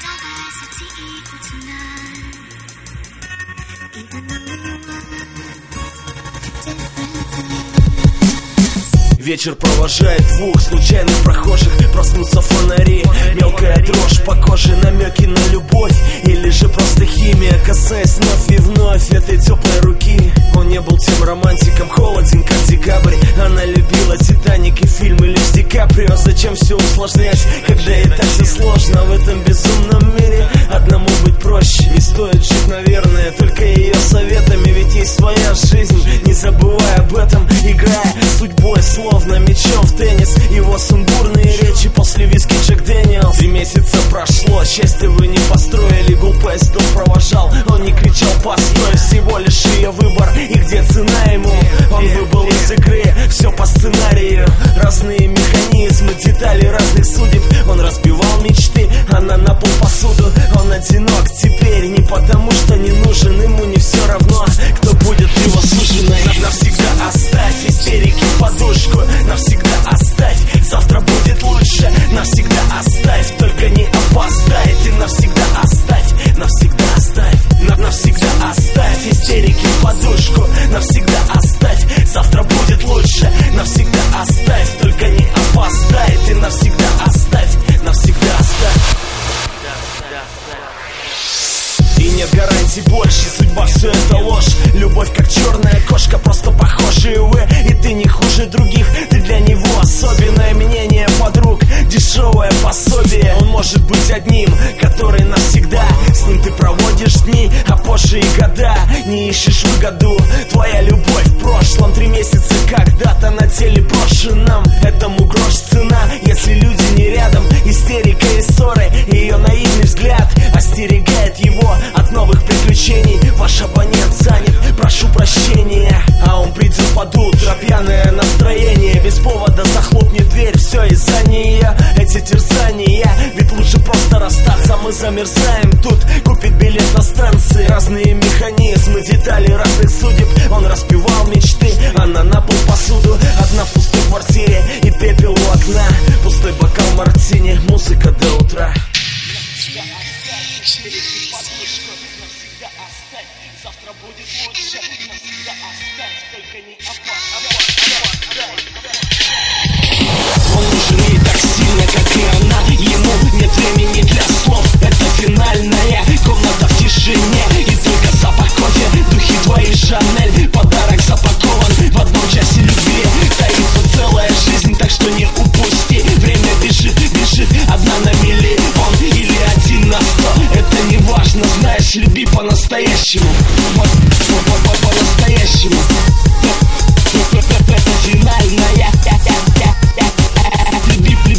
diversity equal to none. Even though we Вечер провожает двух случайных прохожих. Проснутся фонари, мелкая дрожь по коже Намеки на любовь. Или же просто химия Касаясь вновь и вновь этой теплой руки. Он не был тем романтиком, холоден как декабрь. Она любила Титаник и фильмы лишь Ди Каприо Зачем все усложнять, когда и так все сложно В этом безумном мире? Одному быть проще Не стоит жить, наверное, только ее советами. Ведь есть своя жизнь, не забывай об этом Играя судьбой, словно мечом в теннис. Его сумбурные речи после виски Джек Дэниелс. Три месяца прошло, счастье вы не построили Глупый дом провожал, он не кричал постой Всего лишь ее выбор и где цена ему? Он выбыл из игры, все по сценарию. Разные механизмы, детали разных судеб. Он разбивал мечты, она на пол посуду. Он одинок теперь не потому, опоздай Ты навсегда оставь, навсегда оставь На- Навсегда оставь истерики в подушку Навсегда оставь, завтра будет лучше Навсегда оставь, только не опоздай Ты навсегда оставь, навсегда оставь нет гарантий больше. Судьба все это ложь. Любовь как черная кошка Просто похожие вы И ты не хуже других Ты для него особенное мнение подруг. Дешевое пособие Он может быть одним Который навсегда. С ним ты проводишь дни А позже и года. Не ищешь выгоду. Твоя любовь в прошлом Три месяца когда-то на теле брошенном Этому грош цена Если люди не рядом. Истерика и ссоры Ее наивный взгляд Остерегает его от новых приключений. Ваш абонент занят, прошу прощения. А он придет под утро, пьяное настроение. Без повода захлопнет дверь, все из-за нее Эти терзания, ведь лучше просто расстаться. Мы замерзаем тут, купит билет на станции. Разные механизмы, детали разных судеб. Он распевал мечты, она на пол посуду. Одна в пустой квартире и пепел у окна. Пустой бокал мартини, музыка до утра. Завтра будет лучше, навсегда оставь, только не Он по-настоящему. По- по- по- по- По-настоящему Это финальная люби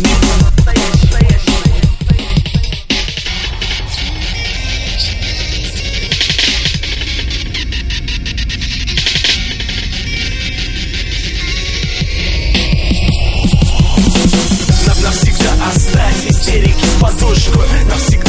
На- Навсегда оставь истерики подушку Навсегда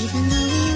Even though we